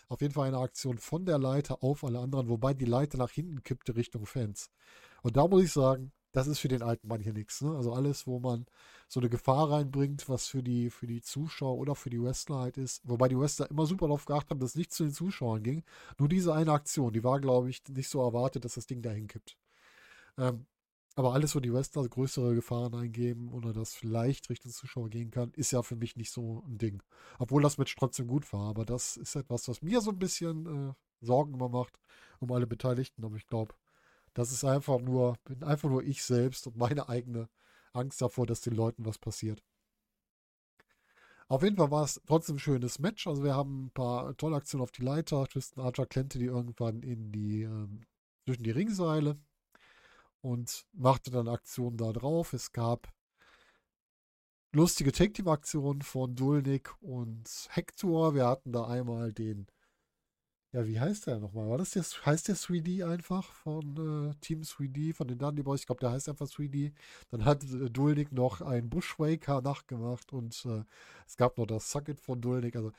Auf jeden Fall eine Aktion von der Leiter auf alle anderen, wobei die Leiter nach hinten kippte Richtung Fans. Und da muss ich sagen, das ist für den alten Mann hier nichts. Ne? Also alles, wo man so eine Gefahr reinbringt, was für die, für die Zuschauer oder für die Wrestler halt ist. Wobei die Wrestler immer super darauf geachtet haben, dass es nicht zu den Zuschauern ging. Nur diese eine Aktion, die war, glaube ich, nicht so erwartet, dass das Ding dahin kippt. Ähm, aber alles, wo die Wrestler größere Gefahren eingeben oder das vielleicht Richtung Zuschauer gehen kann, ist ja für mich nicht so ein Ding. Obwohl das Match trotzdem gut war. Aber das ist etwas, was mir so ein bisschen äh, Sorgen immer macht um alle Beteiligten. Aber ich glaube, das ist einfach nur, bin einfach nur ich selbst und meine eigene Angst davor, dass den Leuten was passiert. Auf jeden Fall war es trotzdem ein schönes Match. Also wir haben ein paar tolle Aktionen auf die Leiter. Tristan Archer klemmte die irgendwann in die, ähm, zwischen die Ringseile und machte dann Aktionen da drauf. Es gab lustige Take-Team-Aktionen von Dulnik und Hector. Wir hatten da einmal den ja, wie heißt der nochmal? War das der, heißt der 3D einfach von äh, Team 3D, von den Dundee Boys? Ich glaube, der heißt einfach 3D. Dann hat äh, Dulnik noch einen Bushwaker nachgemacht und äh, es gab noch das Sucket von Dulnik. Also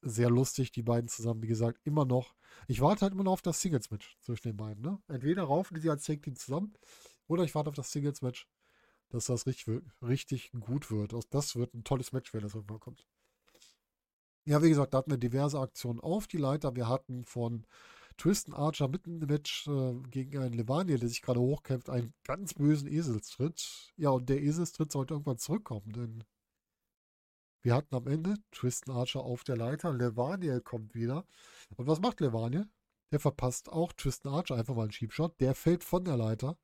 sehr lustig, die beiden zusammen, wie gesagt, immer noch. Ich warte halt immer noch auf das Singles-Match zwischen den beiden. Ne? Entweder raufen die als Tag Team zusammen oder ich warte auf das Singles-Match, dass das richtig, richtig gut wird. Das wird ein tolles Match, wenn das irgendwann kommt. Ja, wie gesagt, da hatten wir diverse Aktionen auf die Leiter. Wir hatten von Tristan Archer mitten im Match äh, gegen einen Levanier, der sich gerade hochkämpft, einen ganz bösen Eselstritt. Ja, und der Eselstritt sollte irgendwann zurückkommen, denn wir hatten am Ende Tristan Archer auf der Leiter. Levaniel kommt wieder. Und was macht Levaniel? Der verpasst auch Tristan Archer einfach mal einen Schiebshot. Der fällt von der Leiter.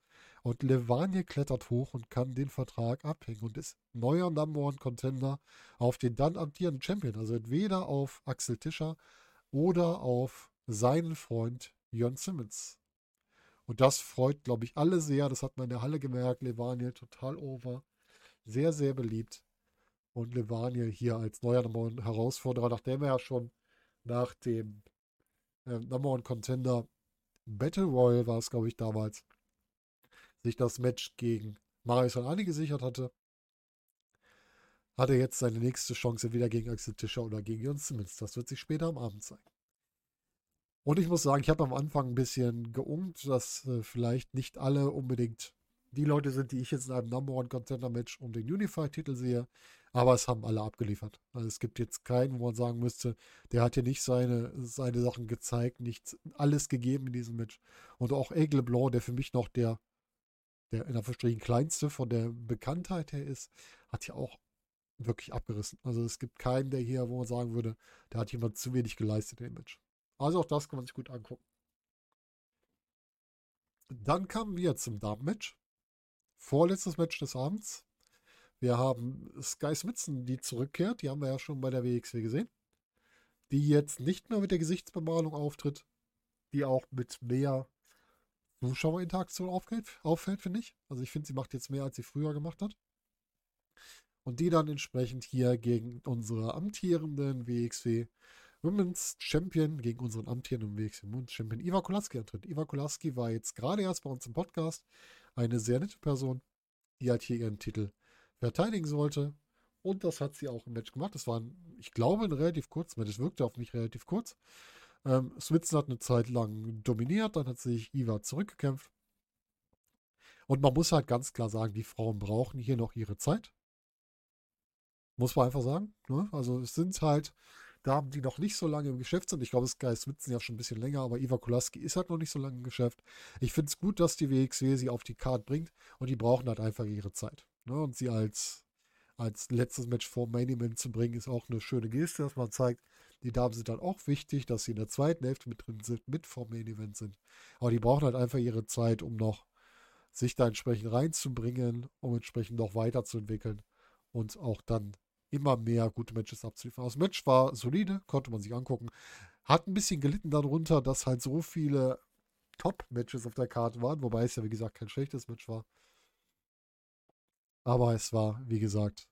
Und Levanier klettert hoch und kann den Vertrag abhängen und ist neuer Number One Contender auf den dann amtierenden Champion. Also entweder auf Axel Tischer oder auf seinen Freund Jörn Simmons. Und das freut, glaube ich, alle sehr. Das hat man in der Halle gemerkt. Levaniel total over. Sehr, sehr beliebt. Und Levaniel hier als neuer Number One Herausforderer, nachdem er ja schon nach dem äh, Number One Contender Battle Royal war es, glaube ich, damals, sich das Match gegen Marius Anani gesichert hatte, hat er jetzt seine nächste Chance wieder gegen Axel Tischer oder gegen Jörn Simmons. Das wird sich später am Abend zeigen. Und ich muss sagen, ich habe am Anfang ein bisschen geungt, dass äh, vielleicht nicht alle unbedingt die Leute sind, die ich jetzt in einem Number One Contender Match um den Unified-Titel sehe. Aber es haben alle abgeliefert. Also es gibt jetzt keinen, wo man sagen müsste, der hat hier nicht seine, seine Sachen gezeigt, nicht alles gegeben in diesem Match. Und auch Aigle Blanc, der für mich noch der der in Anführungsstrichen kleinste von der Bekanntheit her ist, hat ja auch wirklich abgerissen. Also es gibt keinen, der hier, wo man sagen würde, der hat jemand zu wenig geleistet im Match. Also auch das kann man sich gut angucken. Dann kamen wir zum Damen-Match. Vorletztes Match des Abends. Wir haben Sky Smithson, die zurückkehrt. Die haben wir ja schon bei der WXW gesehen. Die jetzt nicht mehr mit der Gesichtsbemalung auftritt. Die auch mit mehr Zuschauerinteraktion auffällt, auffällt finde ich. Also ich finde, sie macht jetzt mehr, als sie früher gemacht hat. Und die dann entsprechend hier gegen unsere amtierenden WXW Women's Champion, gegen unseren amtierenden WXW Women's Champion Iva Kolaski antritt. Iva Kolaski war jetzt gerade erst bei uns im Podcast eine sehr nette Person, die halt hier ihren Titel verteidigen sollte. Und das hat sie auch im Match gemacht. Das war, ein, ich glaube, ein relativ kurzes Match. Es wirkte auf mich relativ kurz. Ähm, Switzen hat eine Zeit lang dominiert, dann hat sich Iva zurückgekämpft. Und man muss halt ganz klar sagen, die Frauen brauchen hier noch ihre Zeit. Muss man einfach sagen. Ne? Also es sind halt Damen, die noch nicht so lange im Geschäft sind. Ich glaube, Sky Switzen ja schon ein bisschen länger, aber Iva Kulaski ist halt noch nicht so lange im Geschäft. Ich finde es gut, dass die WXW sie auf die Karte bringt und die brauchen halt einfach ihre Zeit. Ne? Und sie als, als letztes Match vor Main Event zu bringen, ist auch eine schöne Geste, dass man zeigt, die Damen sind dann auch wichtig, dass sie in der zweiten Hälfte mit drin sind, mit vor Main Event sind. Aber die brauchen halt einfach ihre Zeit, um noch sich da entsprechend reinzubringen, um entsprechend noch weiterzuentwickeln und auch dann immer mehr gute Matches abzuliefern. Das Match war solide, konnte man sich angucken. Hat ein bisschen gelitten darunter, dass halt so viele Top-Matches auf der Karte waren, wobei es ja, wie gesagt, kein schlechtes Match war. Aber es war, wie gesagt,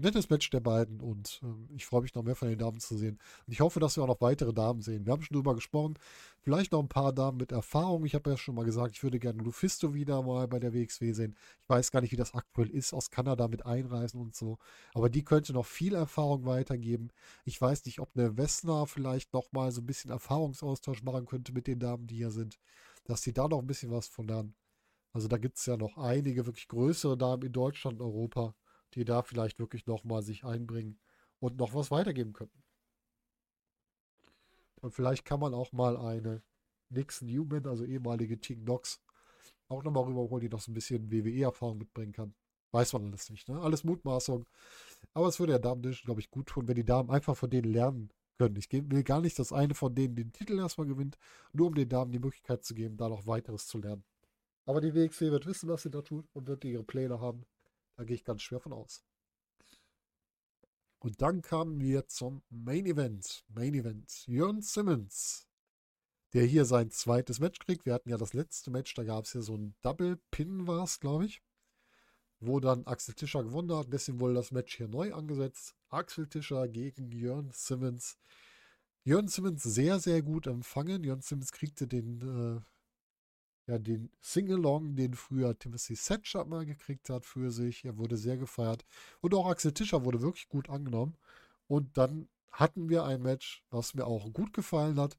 nettes Match der beiden und äh, ich freue mich noch mehr von den Damen zu sehen. Und ich hoffe, dass wir auch noch weitere Damen sehen. Wir haben schon drüber gesprochen. Vielleicht noch ein paar Damen mit Erfahrung. Ich habe ja schon mal gesagt, ich würde gerne Lufisto wieder mal bei der WXW sehen. Ich weiß gar nicht, wie das aktuell ist, aus Kanada mit einreisen und so. Aber die könnte noch viel Erfahrung weitergeben. Ich weiß nicht, ob eine Wessner vielleicht noch mal so ein bisschen Erfahrungsaustausch machen könnte mit den Damen, die hier sind. Dass die da noch ein bisschen was von lernen. Also da gibt es ja noch einige wirklich größere Damen in Deutschland und Europa die da vielleicht wirklich nochmal sich einbringen und noch was weitergeben könnten. Und vielleicht kann man auch mal eine Nixon Newman, also ehemalige Team Knox, auch nochmal rüberholen, die noch so ein bisschen WWE-Erfahrung mitbringen kann. Weiß man alles nicht, ne? Alles Mutmaßung. Aber es würde der Damen glaube ich, gut tun, wenn die Damen einfach von denen lernen können. Ich will gar nicht, dass eine von denen den Titel erstmal gewinnt, nur um den Damen die Möglichkeit zu geben, da noch weiteres zu lernen. Aber die WXW wird wissen, was sie da tut und wird ihre Pläne haben. Da gehe ich ganz schwer von aus. Und dann kamen wir zum Main Event. Main Event. Jörn Simmons, der hier sein zweites Match kriegt. Wir hatten ja das letzte Match, da gab es ja so ein Double Pin, war es, glaube ich. Wo dann Axel Tischer gewonnen hat. Deswegen wurde das Match hier neu angesetzt. Axel Tischer gegen Jörn Simmons. Jörn Simmons sehr, sehr gut empfangen. Jörn Simmons kriegte den äh, ja, den Singalong, den früher Timothy Thatcher mal gekriegt hat für sich. Er wurde sehr gefeiert. Und auch Axel Tischer wurde wirklich gut angenommen. Und dann hatten wir ein Match, was mir auch gut gefallen hat.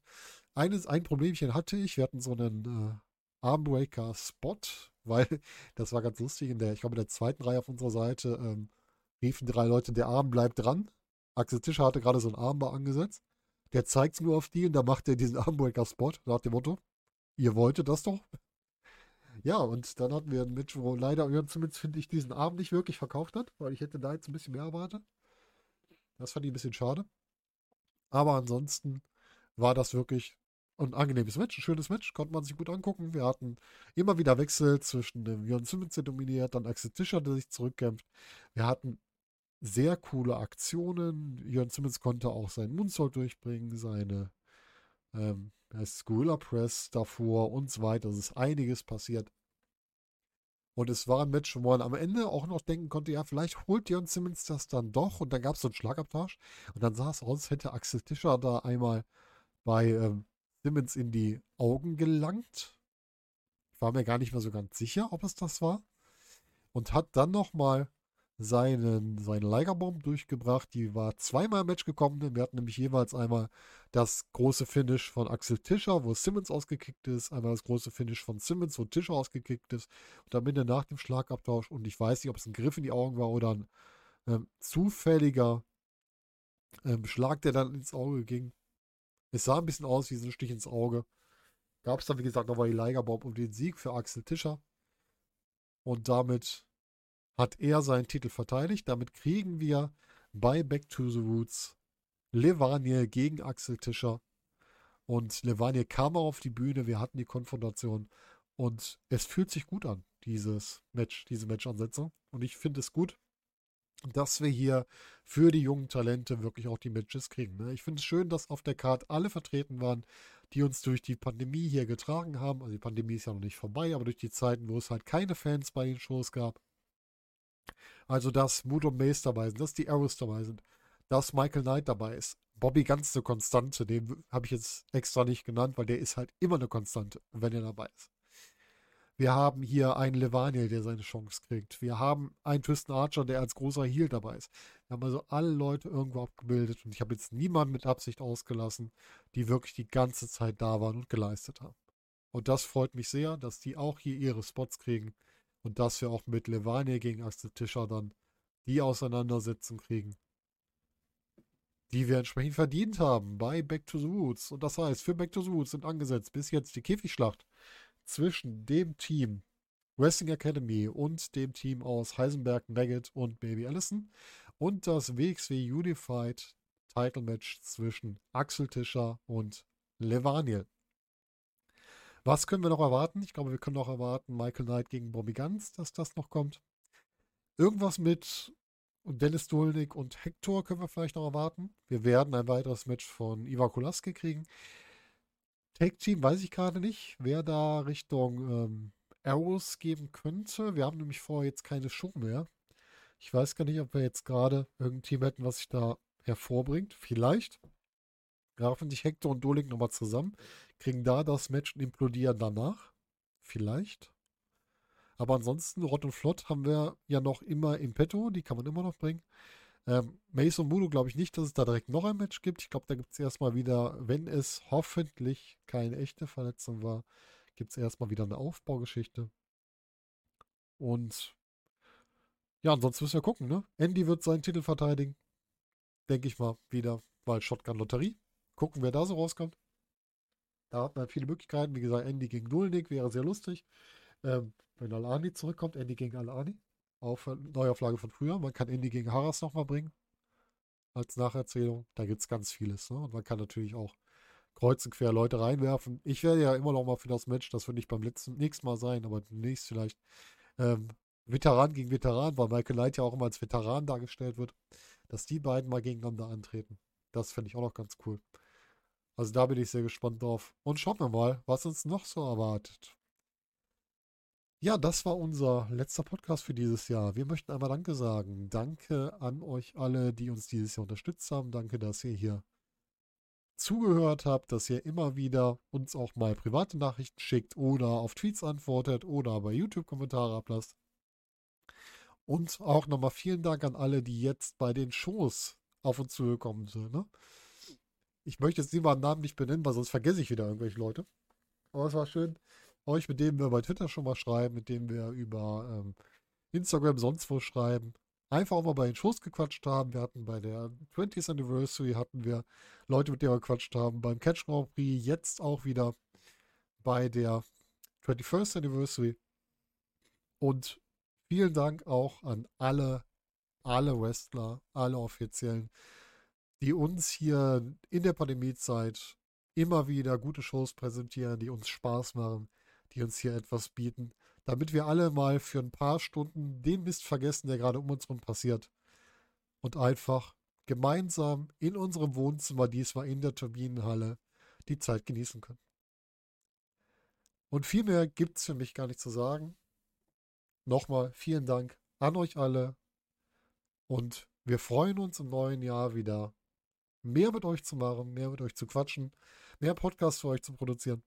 Eines, ein Problemchen hatte ich. Wir hatten so einen äh, Armbreaker-Spot, weil das war ganz lustig. In der, ich glaube, in der zweiten Reihe auf unserer Seite ähm, riefen drei Leute, der Arm bleibt dran. Axel Tischer hatte gerade so einen Armbar angesetzt. Der zeigt es nur auf die und da macht er diesen Armbreaker-Spot nach dem Motto, Ihr wolltet das doch? Ja, und dann hatten wir ein Match, wo leider Jörn zumindest, finde ich, diesen Abend nicht wirklich verkauft hat, weil ich hätte da jetzt ein bisschen mehr erwartet. Das fand ich ein bisschen schade. Aber ansonsten war das wirklich ein angenehmes Match, ein schönes Match, konnte man sich gut angucken. Wir hatten immer wieder Wechsel zwischen dem Jörn Simmons, der dominiert, dann Axel Tischer, der sich zurückkämpft. Wir hatten sehr coole Aktionen. Jörn Simmons konnte auch seinen Moonsault durchbringen, seine ähm, heißt Gorilla Press davor und so weiter. Es ist einiges passiert. Und es war ein Match, wo man am Ende auch noch denken konnte, ja, vielleicht holt Jon Simmons das dann doch. Und dann gab es so einen Schlagabtausch. Und dann sah es aus, hätte Axel Tischer da einmal bei ähm, Simmons in die Augen gelangt. Ich war mir gar nicht mehr so ganz sicher, ob es das war. Und hat dann nochmal seinen, seine Ligerbomb durchgebracht. Die war zweimal im Match gekommen. Wir hatten nämlich jeweils einmal das große Finish von Axel Tischer, wo Simmons ausgekickt ist, einmal das große Finish von Simmons, wo Tischer ausgekickt ist. Und am Ende nach dem Schlagabtausch, und ich weiß nicht, ob es ein Griff in die Augen war oder ein ähm, zufälliger ähm, Schlag, der dann ins Auge ging. Es sah ein bisschen aus wie so ein Stich ins Auge. Gab es dann, wie gesagt, nochmal die Ligerbomb um den Sieg für Axel Tischer. Und damit hat er seinen Titel verteidigt. Damit kriegen wir bei Back to the Roots Levaniel gegen Axel Tischer. Und Levaniel kam auf die Bühne, wir hatten die Konfrontation. Und es fühlt sich gut an, dieses Match, diese Matchansetzung. Und ich finde es gut, dass wir hier für die jungen Talente wirklich auch die Matches kriegen. Ne? Ich finde es schön, dass auf der Karte alle vertreten waren, die uns durch die Pandemie hier getragen haben. Also die Pandemie ist ja noch nicht vorbei, aber durch die Zeiten, wo es halt keine Fans bei den Shows gab, also, dass Mood und Mace dabei sind, dass die Arrows dabei sind, dass Michael Knight dabei ist. Bobby ganz eine Konstante, den habe ich jetzt extra nicht genannt, weil der ist halt immer eine Konstante, wenn er dabei ist. Wir haben hier einen Levaniel, der seine Chance kriegt. Wir haben einen Tristan Archer, der als großer Heal dabei ist. Wir haben also alle Leute irgendwo abgebildet und ich habe jetzt niemanden mit Absicht ausgelassen, die wirklich die ganze Zeit da waren und geleistet haben. Und das freut mich sehr, dass die auch hier ihre Spots kriegen und dass wir auch mit Levaniel gegen Axel Tischer dann die Auseinandersetzung kriegen, die wir entsprechend verdient haben bei Back to the Roots. Und das heißt, für Back to the Roots sind angesetzt bis jetzt die Käfigschlacht zwischen dem Team Wrestling Academy und dem Team aus Heisenberg, Maggot und Baby Allison und das WXW Unified Title Match zwischen Axel Tischer und Levaniel. Was können wir noch erwarten? Ich glaube, wir können noch erwarten, Michael Knight gegen Bobby Guns, dass das noch kommt. Irgendwas mit Dennis Dolnik und Hector können wir vielleicht noch erwarten. Wir werden ein weiteres Match von Iva Kulaski kriegen. Take Team weiß ich gerade nicht, wer da Richtung ähm, Arrows geben könnte. Wir haben nämlich vorher jetzt keine Show mehr. Ich weiß gar nicht, ob wir jetzt gerade irgendein Team hätten, was sich da hervorbringt. Vielleicht grafen sich Hector und Dolik nochmal zusammen, kriegen da das Match und implodieren danach. Vielleicht. Aber ansonsten, Rott und Flott haben wir ja noch immer in petto, die kann man immer noch bringen. Ähm, Mace und Mudo glaube ich nicht, dass es da direkt noch ein Match gibt. Ich glaube, da gibt es erstmal wieder, wenn es hoffentlich keine echte Verletzung war, gibt es erstmal wieder eine Aufbaugeschichte. Und ja, ansonsten müssen wir gucken, ne? Andy wird seinen Titel verteidigen. Denke ich mal wieder, weil Shotgun-Lotterie. Gucken, wer da so rauskommt. Da hat man viele Möglichkeiten. Wie gesagt, Andy gegen Nullnick wäre sehr lustig. Ähm, wenn Alani zurückkommt, Andy gegen Alani auf Neuauflage von früher. Man kann Indy gegen Haras nochmal bringen. Als Nacherzählung. Da gibt es ganz vieles. Ne? Und man kann natürlich auch kreuz und quer Leute reinwerfen. Ich werde ja immer noch mal für das Match, das wird nicht beim letzten, nächsten Mal sein, aber demnächst vielleicht ähm, Veteran gegen Veteran, weil Michael Knight ja auch immer als Veteran dargestellt wird, dass die beiden mal gegeneinander antreten. Das finde ich auch noch ganz cool. Also da bin ich sehr gespannt drauf. Und schauen wir mal, was uns noch so erwartet. Ja, das war unser letzter Podcast für dieses Jahr. Wir möchten einmal Danke sagen. Danke an euch alle, die uns dieses Jahr unterstützt haben. Danke, dass ihr hier zugehört habt, dass ihr immer wieder uns auch mal private Nachrichten schickt oder auf Tweets antwortet oder bei YouTube Kommentare ablasst. Und auch nochmal vielen Dank an alle, die jetzt bei den Shows auf uns zugekommen sind. Ne? Ich möchte jetzt niemanden Namen nicht benennen, weil sonst vergesse ich wieder irgendwelche Leute. Aber es war schön, euch, mit dem wir bei Twitter schon mal schreiben, mit dem wir über ähm, Instagram sonst wo schreiben. Einfach auch mal bei den Shows gequatscht haben. Wir hatten bei der 20th Anniversary hatten wir Leute, mit denen wir gequatscht haben. Beim Catch Grand Prix jetzt auch wieder bei der 21st Anniversary. Und vielen Dank auch an alle, alle Wrestler, alle Offiziellen, die uns hier in der Pandemiezeit immer wieder gute Shows präsentieren, die uns Spaß machen, die uns hier etwas bieten, damit wir alle mal für ein paar Stunden den Mist vergessen, der gerade um uns herum passiert. Und einfach gemeinsam in unserem Wohnzimmer, diesmal in der Turbinenhalle, die Zeit genießen können. Und viel mehr gibt es für mich gar nicht zu sagen. Nochmal vielen Dank an euch alle. Und wir freuen uns im neuen Jahr wieder mehr mit euch zu machen, mehr mit euch zu quatschen, mehr Podcasts für euch zu produzieren.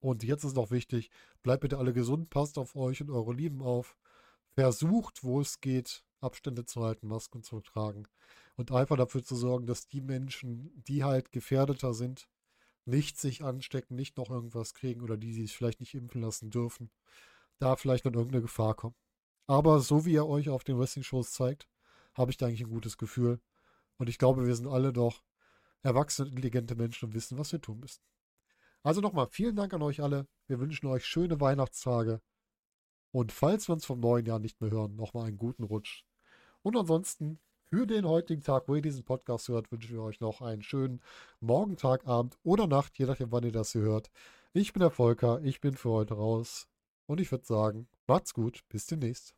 Und jetzt ist noch wichtig, bleibt bitte alle gesund, passt auf euch und eure Lieben auf. Versucht, wo es geht, Abstände zu halten, Masken zu tragen. Und einfach dafür zu sorgen, dass die Menschen, die halt gefährdeter sind, nicht sich anstecken, nicht noch irgendwas kriegen oder die, sich vielleicht nicht impfen lassen dürfen, da vielleicht noch irgendeine Gefahr kommen. Aber so wie ihr euch auf den Wrestling-Shows zeigt, habe ich da eigentlich ein gutes Gefühl. Und ich glaube, wir sind alle doch erwachsene, intelligente Menschen und wissen, was wir tun müssen. Also nochmal vielen Dank an euch alle. Wir wünschen euch schöne Weihnachtstage. Und falls wir uns vom neuen Jahr nicht mehr hören, nochmal einen guten Rutsch. Und ansonsten, für den heutigen Tag, wo ihr diesen Podcast hört, wünschen wir euch noch einen schönen Morgen, Tag, Abend oder Nacht, je nachdem, wann ihr das hier hört. Ich bin der Volker, ich bin für heute raus. Und ich würde sagen, macht's gut, bis demnächst.